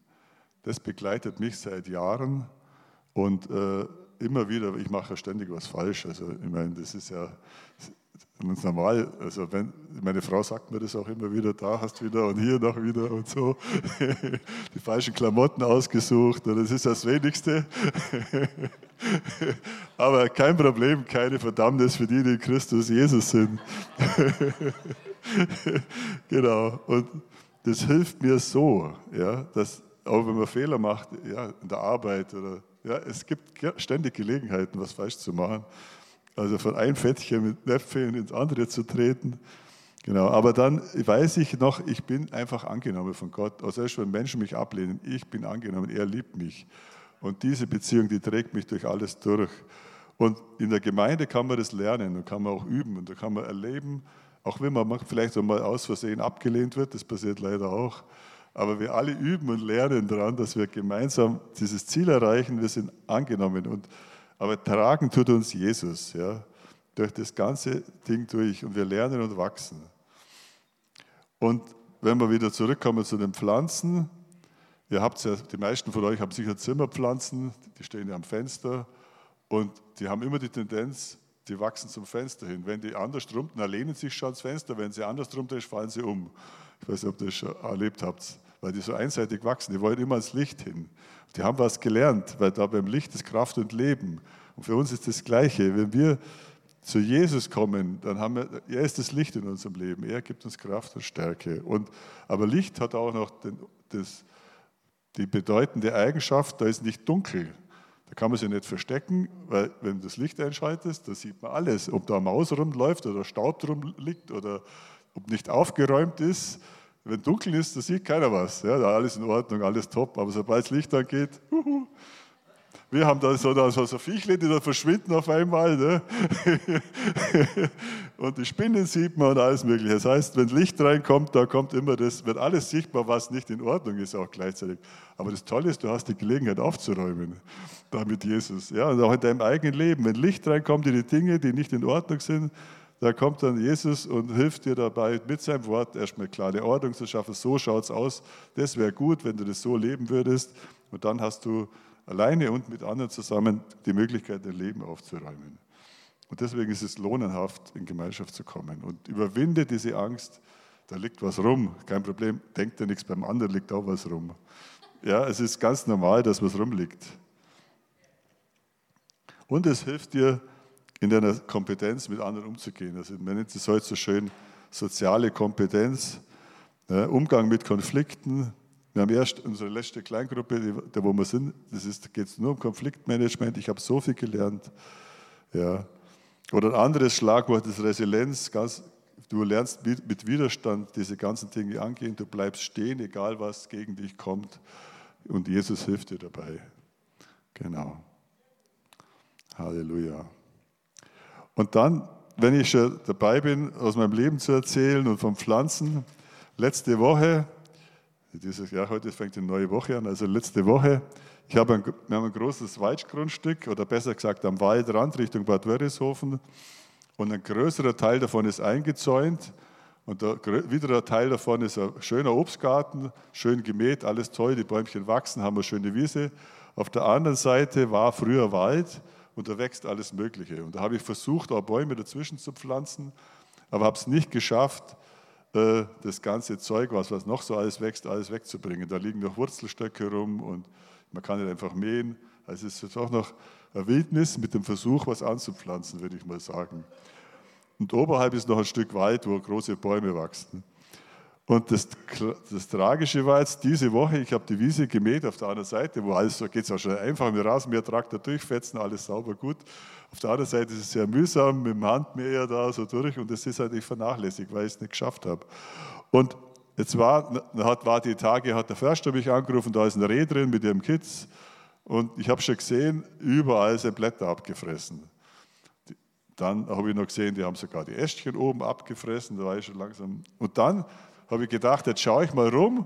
Das begleitet mich seit Jahren und äh, immer wieder, ich mache ja ständig was falsch. Also ich meine, das ist ja, ganz normal. Also wenn, meine Frau sagt mir das auch immer wieder, da hast du wieder und hier noch wieder und so. Die falschen Klamotten ausgesucht, das ist das Wenigste. Aber kein Problem, keine Verdammnis für die, die in Christus Jesus sind. Genau. Und das hilft mir so, ja, dass auch wenn man Fehler macht, ja, in der Arbeit oder ja, es gibt ständig Gelegenheiten, was falsch zu machen. Also von einem Fettchen mit Näpfchen ins andere zu treten. Genau, aber dann weiß ich noch, ich bin einfach angenommen von Gott. Also selbst wenn Menschen mich ablehnen, ich bin angenommen, er liebt mich. Und diese Beziehung, die trägt mich durch alles durch. Und in der Gemeinde kann man das lernen und kann man auch üben und da kann man erleben, auch wenn man vielleicht einmal aus Versehen abgelehnt wird, das passiert leider auch. Aber wir alle üben und lernen daran, dass wir gemeinsam dieses Ziel erreichen. Wir sind angenommen und aber tragen tut uns Jesus. Ja. durch das ganze Ding durch und wir lernen und wachsen. Und wenn wir wieder zurückkommen zu den Pflanzen, ihr habt ja, die meisten von euch haben sicher Zimmerpflanzen, die stehen ja am Fenster und die haben immer die Tendenz, die wachsen zum Fenster hin. Wenn die andersrum, dann lehnen sich schon ans Fenster, wenn sie andersrum ist, fallen sie um. Ich weiß nicht, ob ihr das schon erlebt habt, weil die so einseitig wachsen, die wollen immer ans Licht hin. Die haben was gelernt, weil da beim Licht ist Kraft und Leben. Und für uns ist das Gleiche. Wenn wir zu Jesus kommen, dann haben wir, er ist das Licht in unserem Leben. Er gibt uns Kraft und Stärke. Und, aber Licht hat auch noch den, das, die bedeutende Eigenschaft, da ist nicht dunkel. Da kann man sich nicht verstecken, weil wenn du das Licht einschaltest, da sieht man alles. Ob da Maus rumläuft oder Staub drum liegt oder ob nicht aufgeräumt ist. Wenn dunkel ist, da sieht keiner was. Ja, alles in Ordnung, alles top. Aber sobald das Licht angeht, huhu, wir haben da so, da so, so Viechle, die da verschwinden auf einmal. Ne? und die Spinnen sieht man und alles Mögliche. Das heißt, wenn Licht reinkommt, da kommt immer das, wird alles sichtbar, was nicht in Ordnung ist, auch gleichzeitig. Aber das Tolle ist, du hast die Gelegenheit aufzuräumen, da mit Jesus. Ja, und auch in deinem eigenen Leben. Wenn Licht reinkommt in die Dinge, die nicht in Ordnung sind, da kommt dann Jesus und hilft dir dabei, mit seinem Wort erstmal klare Ordnung zu schaffen. So schaut es aus. Das wäre gut, wenn du das so leben würdest. Und dann hast du alleine und mit anderen zusammen die Möglichkeit, dein Leben aufzuräumen. Und deswegen ist es lohnenhaft, in Gemeinschaft zu kommen. Und überwinde diese Angst, da liegt was rum, kein Problem, denkt dir nichts, beim anderen liegt auch was rum. Ja, es ist ganz normal, dass was rumliegt. Und es hilft dir, in deiner Kompetenz mit anderen umzugehen. Also man nennt es heute so schön soziale Kompetenz, ne, Umgang mit Konflikten, wir haben erst unsere letzte Kleingruppe, da wo wir sind, das geht es nur um Konfliktmanagement. Ich habe so viel gelernt. Ja. Oder ein anderes Schlagwort ist Resilienz. Ganz, du lernst mit Widerstand diese ganzen Dinge angehen. Du bleibst stehen, egal was gegen dich kommt. Und Jesus hilft dir dabei. Genau. Halleluja. Und dann, wenn ich schon dabei bin, aus meinem Leben zu erzählen und von Pflanzen, letzte Woche dieses Jahr, heute fängt eine neue Woche an, also letzte Woche. Ich habe ein, wir haben ein großes Waldgrundstück, oder besser gesagt am Waldrand Richtung Bad Wörishofen. Und ein größerer Teil davon ist eingezäunt. Und der, wieder ein Teil davon ist ein schöner Obstgarten, schön gemäht, alles toll, die Bäumchen wachsen, haben eine schöne Wiese. Auf der anderen Seite war früher Wald und da wächst alles Mögliche. Und da habe ich versucht, auch Bäume dazwischen zu pflanzen, aber habe es nicht geschafft, äh, das ganze Zeug, was, was noch so alles wächst, alles wegzubringen. Da liegen noch Wurzelstöcke rum und man kann nicht einfach mähen. Also es ist auch noch eine Wildnis mit dem Versuch, was anzupflanzen, würde ich mal sagen. Und oberhalb ist noch ein Stück Wald, wo große Bäume wachsen. Und das, das Tragische war jetzt diese Woche, ich habe die Wiese gemäht auf der anderen Seite, wo alles so geht es auch schon einfach mit Rasenmähertraktor durchfetzen, alles sauber gut. Auf der anderen Seite ist es sehr mühsam, mit dem Handmäher da so durch und das ist halt nicht vernachlässigt, weil ich es nicht geschafft habe. Und jetzt war, hat, war die Tage, hat der Förster mich angerufen, da ist ein Reh drin mit ihrem Kids und ich habe schon gesehen, überall sind Blätter abgefressen. Dann habe ich noch gesehen, die haben sogar die Ästchen oben abgefressen, da war ich schon langsam. Und dann habe ich gedacht, jetzt schaue ich mal rum,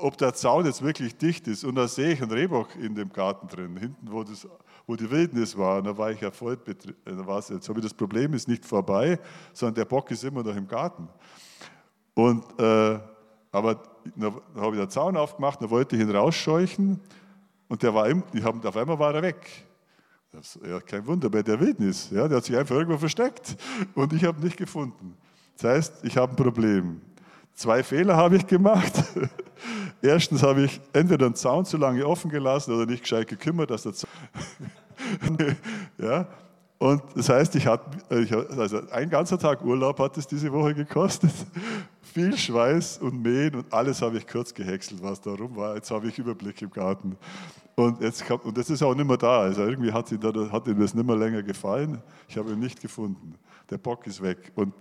ob der Zaun jetzt wirklich dicht ist. Und da sehe ich einen Rehbock in dem Garten drin, hinten, wo, das, wo die Wildnis war. Und da war ich ja voll betrieben. Jetzt habe ich das Problem ist nicht vorbei, sondern der Bock ist immer noch im Garten. Und, äh, aber dann habe ich den Zaun aufgemacht, dann wollte ich ihn rausscheuchen und der war im, ich hab, auf einmal war er weg. Das, ja, kein Wunder bei der Wildnis. Ja, der hat sich einfach irgendwo versteckt und ich habe ihn nicht gefunden. Das heißt, ich habe ein Problem. Zwei Fehler habe ich gemacht. Erstens habe ich entweder den Zaun zu lange offen gelassen oder nicht gescheit gekümmert, dass der Zaun. ja, und das heißt, ich hatte, also ein ganzer Tag Urlaub hat es diese Woche gekostet. Viel Schweiß und Mähen und alles habe ich kurz gehäckselt, was da rum war. Jetzt habe ich Überblick im Garten. Und, jetzt kam, und das ist auch nicht mehr da. Also irgendwie hat, da, hat ihm das nicht mehr länger gefallen. Ich habe ihn nicht gefunden. Der Bock ist weg. Und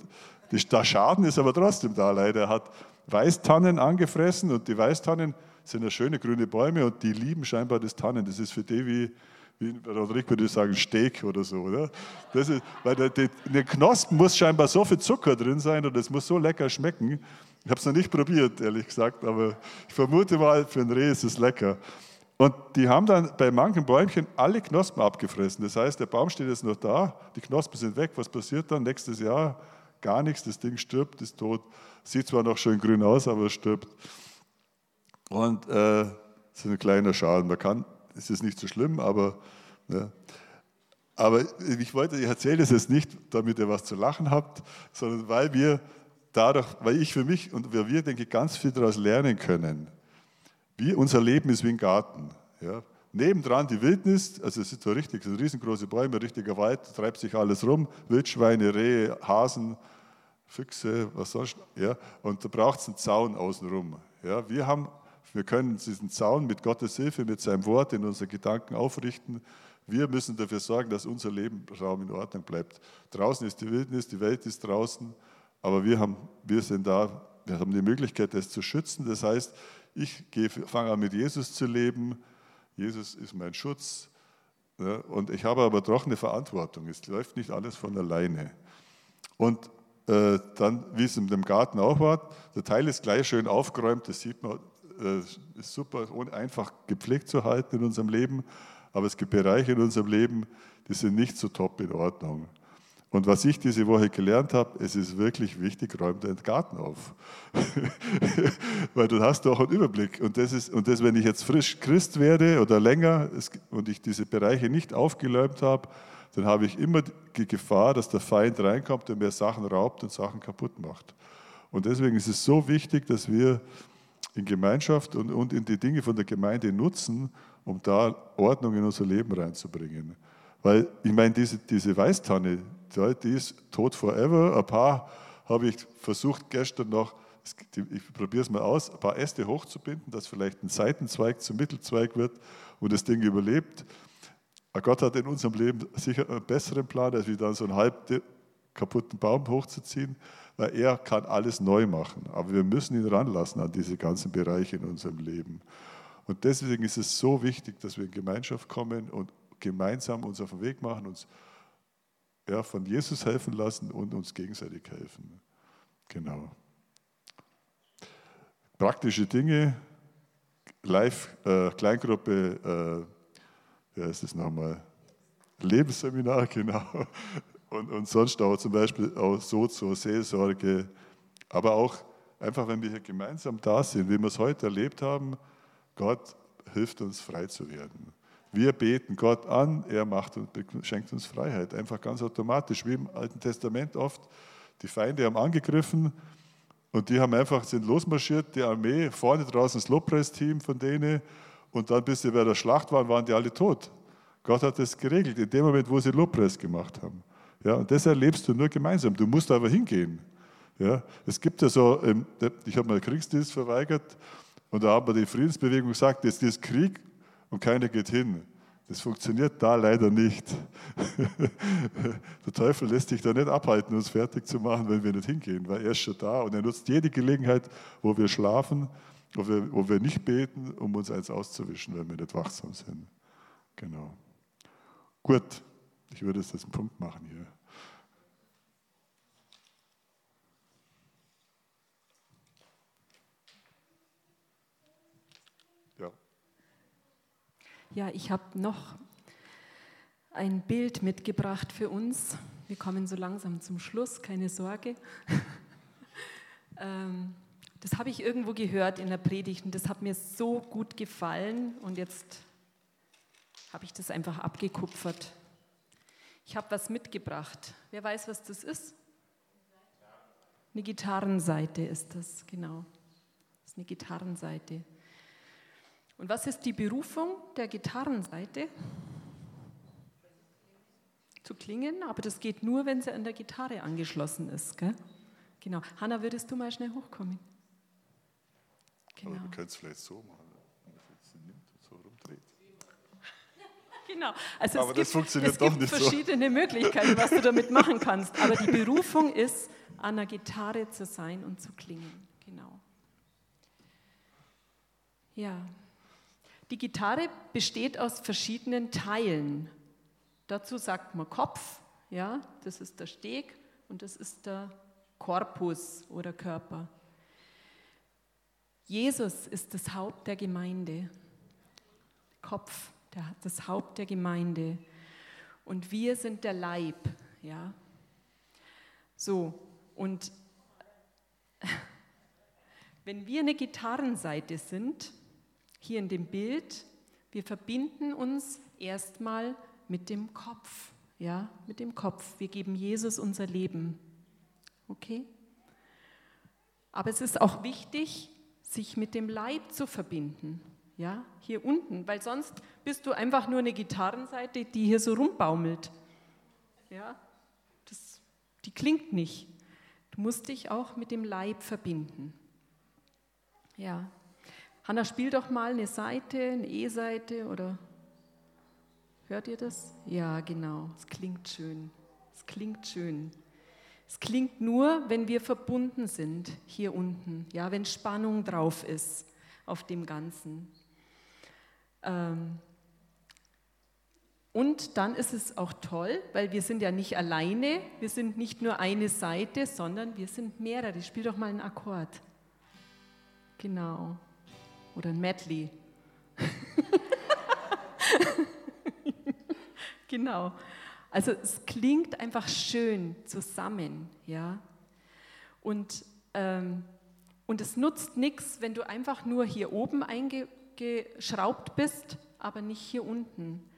der Schaden ist aber trotzdem da, leider. Er hat Weißtannen angefressen und die Weißtannen sind ja schöne grüne Bäume und die lieben scheinbar das Tannen. Das ist für die wie, wie Rodrik würde ich sagen, Steak oder so. Oder? Das ist, weil der, der, den Knospen muss scheinbar so viel Zucker drin sein und es muss so lecker schmecken. Ich habe es noch nicht probiert, ehrlich gesagt, aber ich vermute mal, für ein Reh ist es lecker. Und die haben dann bei manchen Bäumchen alle Knospen abgefressen. Das heißt, der Baum steht jetzt noch da, die Knospen sind weg. Was passiert dann nächstes Jahr? Gar nichts, das Ding stirbt, ist tot. Sieht zwar noch schön grün aus, aber es stirbt. Und äh, ist ein kleiner Schaden. Man kann, es ist nicht so schlimm, aber, ja. aber ich wollte, ich erzähle das jetzt nicht, damit ihr was zu lachen habt, sondern weil wir dadurch, weil ich für mich und wir, denke ich, ganz viel daraus lernen können. Wie unser Leben ist wie ein Garten. Ja. Nebendran die Wildnis, also es sind so richtig, so riesengroße Bäume, richtiger Wald, treibt sich alles rum, Wildschweine, Rehe, Hasen, Füchse, was sonst. Ja. Und da braucht es einen Zaun außenrum. Ja. Wir, haben, wir können diesen Zaun mit Gottes Hilfe, mit seinem Wort in unseren Gedanken aufrichten. Wir müssen dafür sorgen, dass unser Lebensraum in Ordnung bleibt. Draußen ist die Wildnis, die Welt ist draußen, aber wir, haben, wir sind da, wir haben die Möglichkeit, das zu schützen. Das heißt, ich fange an mit Jesus zu leben. Jesus ist mein Schutz. Ja, und ich habe aber doch eine Verantwortung. Es läuft nicht alles von alleine. Und äh, dann, wie es in dem Garten auch war, der Teil ist gleich schön aufgeräumt, das sieht man, äh, ist super, ohne einfach gepflegt zu halten in unserem Leben. Aber es gibt Bereiche in unserem Leben, die sind nicht so top in Ordnung. Und was ich diese Woche gelernt habe, es ist wirklich wichtig, räum den Garten auf. Weil du hast doch einen Überblick. Und das, ist, und das, wenn ich jetzt frisch Christ werde oder länger und ich diese Bereiche nicht aufgeläumt habe, dann habe ich immer die Gefahr, dass der Feind reinkommt und mir Sachen raubt und Sachen kaputt macht. Und deswegen ist es so wichtig, dass wir in Gemeinschaft und, und in die Dinge von der Gemeinde nutzen, um da Ordnung in unser Leben reinzubringen. Weil ich meine, diese, diese Weißtanne, die ist tot forever. Ein paar habe ich versucht gestern noch, ich probiere es mal aus, ein paar Äste hochzubinden, dass vielleicht ein Seitenzweig zum Mittelzweig wird und das Ding überlebt. Gott hat in unserem Leben sicher einen besseren Plan, als wie dann so einen halb kaputten Baum hochzuziehen, weil er kann alles neu machen. Aber wir müssen ihn ranlassen an diese ganzen Bereiche in unserem Leben. Und deswegen ist es so wichtig, dass wir in Gemeinschaft kommen und gemeinsam uns auf den Weg machen, uns ja, von Jesus helfen lassen und uns gegenseitig helfen. Genau. Praktische Dinge, Live, äh, Kleingruppe, äh, ja, ist es nochmal? Lebensseminar, genau. Und, und sonst auch zum Beispiel auch so zur Seelsorge, aber auch einfach, wenn wir hier gemeinsam da sind, wie wir es heute erlebt haben, Gott hilft uns frei zu werden. Wir beten Gott an, er macht und schenkt uns Freiheit. Einfach ganz automatisch, wie im Alten Testament oft. Die Feinde haben angegriffen und die haben einfach, sind losmarschiert, die Armee, vorne draußen das Lobpreisteam von denen und dann, bis sie bei der Schlacht waren, waren die alle tot. Gott hat das geregelt, in dem Moment, wo sie Lobpreis gemacht haben. Ja, und das erlebst du nur gemeinsam. Du musst aber hingehen. Ja, es gibt ja so, ähm, ich habe mal Kriegsdienst verweigert und da haben wir die Friedensbewegung gesagt, jetzt ist Krieg und keiner geht hin. Das funktioniert da leider nicht. Der Teufel lässt sich da nicht abhalten, uns fertig zu machen, wenn wir nicht hingehen, weil er ist schon da und er nutzt jede Gelegenheit, wo wir schlafen, wo wir, wo wir nicht beten, um uns eins auszuwischen, wenn wir nicht wachsam sind. Genau. Gut, ich würde jetzt einen Punkt machen hier. Ja, ich habe noch ein Bild mitgebracht für uns. Wir kommen so langsam zum Schluss, keine Sorge. Ähm, das habe ich irgendwo gehört in der Predigt und das hat mir so gut gefallen und jetzt habe ich das einfach abgekupfert. Ich habe was mitgebracht. Wer weiß, was das ist? Eine Gitarrenseite ist das, genau. Das ist eine Gitarrenseite. Und was ist die Berufung der Gitarrenseite? Zu klingen, aber das geht nur, wenn sie an der Gitarre angeschlossen ist. Gell? Genau. Hanna, würdest du mal schnell hochkommen? Genau. Aber wir können es vielleicht so machen, wenn man es nimmt und so rumdreht. Genau. Also aber es das gibt, funktioniert es doch gibt nicht verschiedene so. Möglichkeiten, was du damit machen kannst. Aber die Berufung ist, an der Gitarre zu sein und zu klingen. Genau. Ja. Die Gitarre besteht aus verschiedenen Teilen. Dazu sagt man Kopf, ja, das ist der Steg und das ist der Korpus oder Körper. Jesus ist das Haupt der Gemeinde. Kopf, der, das Haupt der Gemeinde. Und wir sind der Leib, ja. So, und wenn wir eine Gitarrenseite sind, hier in dem Bild, wir verbinden uns erstmal mit dem Kopf, ja, mit dem Kopf. Wir geben Jesus unser Leben. Okay? Aber es ist auch wichtig, sich mit dem Leib zu verbinden. Ja, hier unten, weil sonst bist du einfach nur eine Gitarrenseite, die hier so rumbaumelt. Ja, das, die klingt nicht. Du musst dich auch mit dem Leib verbinden. Ja. Hanna, spiel doch mal eine Seite, eine E-Seite oder hört ihr das? Ja, genau. Es klingt schön. Es klingt schön. Es klingt nur, wenn wir verbunden sind hier unten, ja, wenn Spannung drauf ist auf dem Ganzen. Ähm, und dann ist es auch toll, weil wir sind ja nicht alleine, wir sind nicht nur eine Seite, sondern wir sind mehrere. Spiel doch mal einen Akkord. Genau. Oder ein Medley. genau. Also es klingt einfach schön zusammen, ja. Und, ähm, und es nutzt nichts, wenn du einfach nur hier oben eingeschraubt bist, aber nicht hier unten.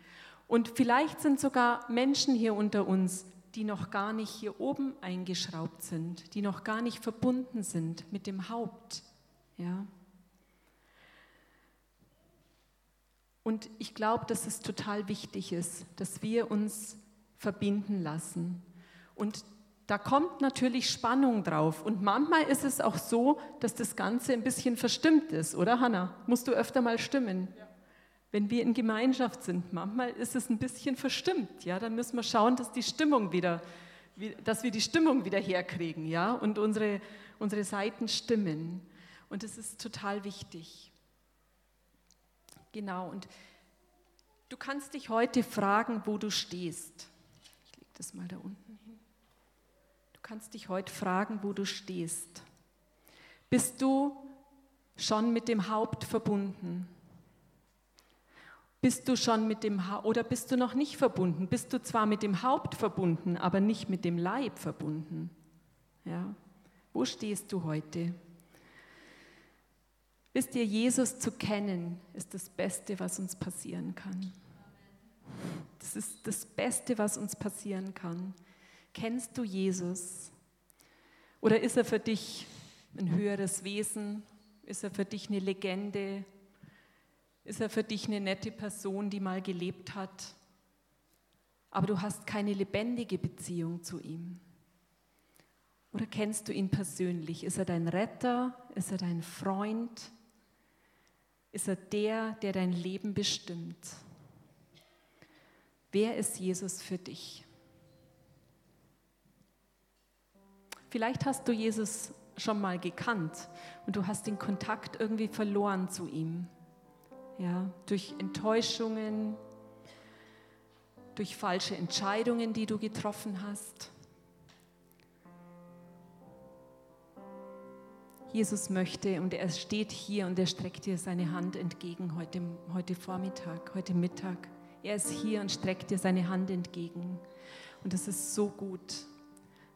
Und vielleicht sind sogar Menschen hier unter uns, die noch gar nicht hier oben eingeschraubt sind, die noch gar nicht verbunden sind mit dem Haupt. Ja. Und ich glaube, dass es total wichtig ist, dass wir uns verbinden lassen. Und da kommt natürlich Spannung drauf. Und manchmal ist es auch so, dass das Ganze ein bisschen verstimmt ist, oder Hanna? Musst du öfter mal stimmen? Ja. Wenn wir in Gemeinschaft sind, manchmal ist es ein bisschen verstimmt. Ja, dann müssen wir schauen, dass die Stimmung wieder, dass wir die Stimmung wieder herkriegen, ja, und unsere, unsere Seiten stimmen. Und das ist total wichtig. Genau, und du kannst dich heute fragen, wo du stehst. Ich lege das mal da unten hin. Du kannst dich heute fragen, wo du stehst. Bist du schon mit dem Haupt verbunden? Bist du schon mit dem ha oder bist du noch nicht verbunden? Bist du zwar mit dem Haupt verbunden, aber nicht mit dem Leib verbunden? Ja. Wo stehst du heute? Wisst ihr, Jesus zu kennen, ist das Beste, was uns passieren kann. Das ist das Beste, was uns passieren kann. Kennst du Jesus? Oder ist er für dich ein höheres Wesen? Ist er für dich eine Legende? Ist er für dich eine nette Person, die mal gelebt hat? Aber du hast keine lebendige Beziehung zu ihm. Oder kennst du ihn persönlich? Ist er dein Retter? Ist er dein Freund? Ist er der, der dein Leben bestimmt. Wer ist Jesus für dich? Vielleicht hast du Jesus schon mal gekannt und du hast den Kontakt irgendwie verloren zu ihm. Ja, durch Enttäuschungen, durch falsche Entscheidungen, die du getroffen hast. Jesus möchte und er steht hier und er streckt dir seine Hand entgegen heute, heute Vormittag, heute Mittag. Er ist hier und streckt dir seine Hand entgegen. Und das ist so gut.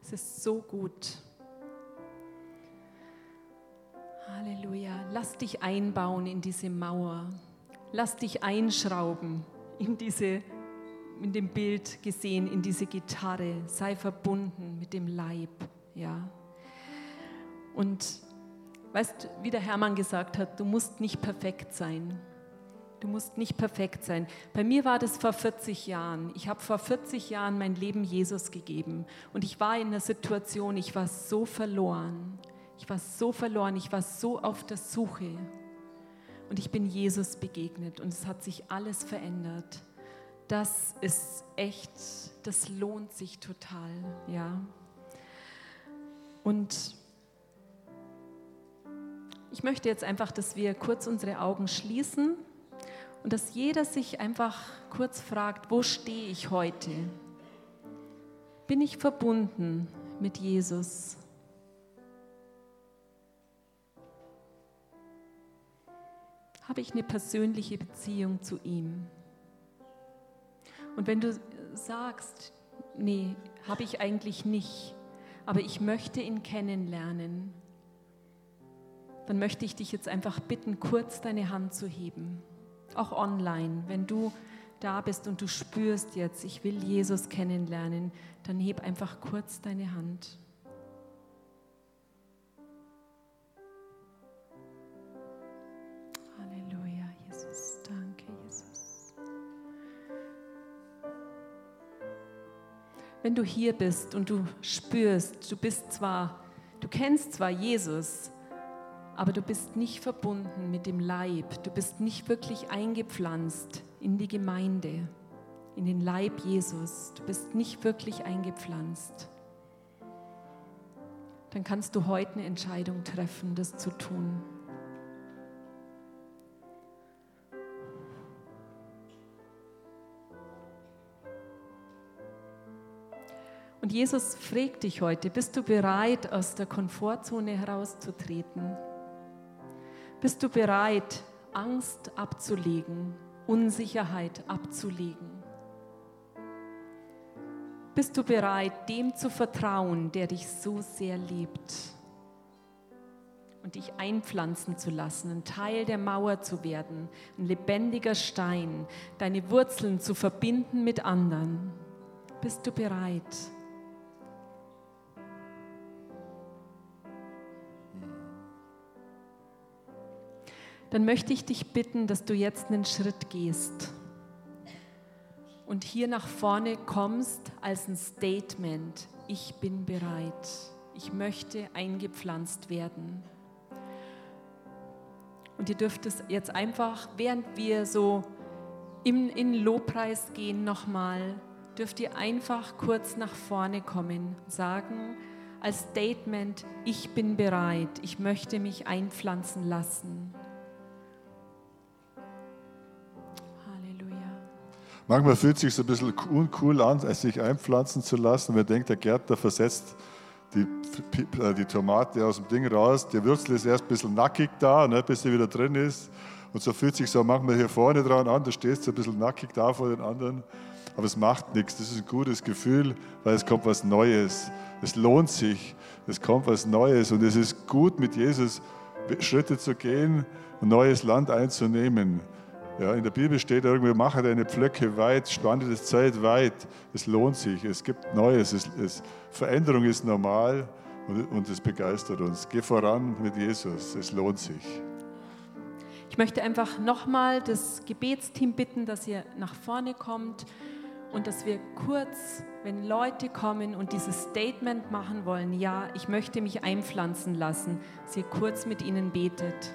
Es ist so gut. Halleluja. Lass dich einbauen in diese Mauer. Lass dich einschrauben in diese in dem Bild gesehen, in diese Gitarre. Sei verbunden mit dem Leib, ja. Und Weißt, wie der Hermann gesagt hat, du musst nicht perfekt sein. Du musst nicht perfekt sein. Bei mir war das vor 40 Jahren. Ich habe vor 40 Jahren mein Leben Jesus gegeben. Und ich war in einer Situation, ich war so verloren. Ich war so verloren, ich war so auf der Suche. Und ich bin Jesus begegnet und es hat sich alles verändert. Das ist echt, das lohnt sich total, ja. Und ich möchte jetzt einfach, dass wir kurz unsere Augen schließen und dass jeder sich einfach kurz fragt, wo stehe ich heute? Bin ich verbunden mit Jesus? Habe ich eine persönliche Beziehung zu ihm? Und wenn du sagst, nee, habe ich eigentlich nicht, aber ich möchte ihn kennenlernen, dann möchte ich dich jetzt einfach bitten, kurz deine Hand zu heben. Auch online, wenn du da bist und du spürst jetzt, ich will Jesus kennenlernen, dann heb einfach kurz deine Hand. Halleluja, Jesus, danke, Jesus. Wenn du hier bist und du spürst, du bist zwar, du kennst zwar Jesus, aber du bist nicht verbunden mit dem Leib, du bist nicht wirklich eingepflanzt in die Gemeinde, in den Leib Jesus, du bist nicht wirklich eingepflanzt, dann kannst du heute eine Entscheidung treffen, das zu tun. Und Jesus fragt dich heute, bist du bereit, aus der Komfortzone herauszutreten? Bist du bereit, Angst abzulegen, Unsicherheit abzulegen? Bist du bereit, dem zu vertrauen, der dich so sehr liebt? Und dich einpflanzen zu lassen, ein Teil der Mauer zu werden, ein lebendiger Stein, deine Wurzeln zu verbinden mit anderen? Bist du bereit? Dann möchte ich dich bitten, dass du jetzt einen Schritt gehst und hier nach vorne kommst als ein Statement. Ich bin bereit. Ich möchte eingepflanzt werden. Und ihr dürft es jetzt einfach, während wir so in, in Lobpreis gehen nochmal, dürft ihr einfach kurz nach vorne kommen sagen als Statement, ich bin bereit, ich möchte mich einpflanzen lassen. Manchmal fühlt es sich so ein bisschen uncool an, sich einpflanzen zu lassen. Man denkt, der Gärtner versetzt die, äh, die Tomate aus dem Ding raus. Die Würzel ist erst ein bisschen nackig da, ne, bis sie wieder drin ist. Und so fühlt sich so manchmal hier vorne dran an. Du stehst so ein bisschen nackig da vor den anderen. Aber es macht nichts. Das ist ein gutes Gefühl, weil es kommt was Neues. Es lohnt sich. Es kommt was Neues. Und es ist gut, mit Jesus Schritte zu gehen, ein neues Land einzunehmen. Ja, in der Bibel steht irgendwie, mache deine Pflöcke weit, spanne das Zeit weit. Es lohnt sich, es gibt Neues. Es, es, Veränderung ist normal und, und es begeistert uns. Geh voran mit Jesus, es lohnt sich. Ich möchte einfach nochmal das Gebetsteam bitten, dass ihr nach vorne kommt und dass wir kurz, wenn Leute kommen und dieses Statement machen wollen, ja, ich möchte mich einpflanzen lassen, dass ihr kurz mit ihnen betet.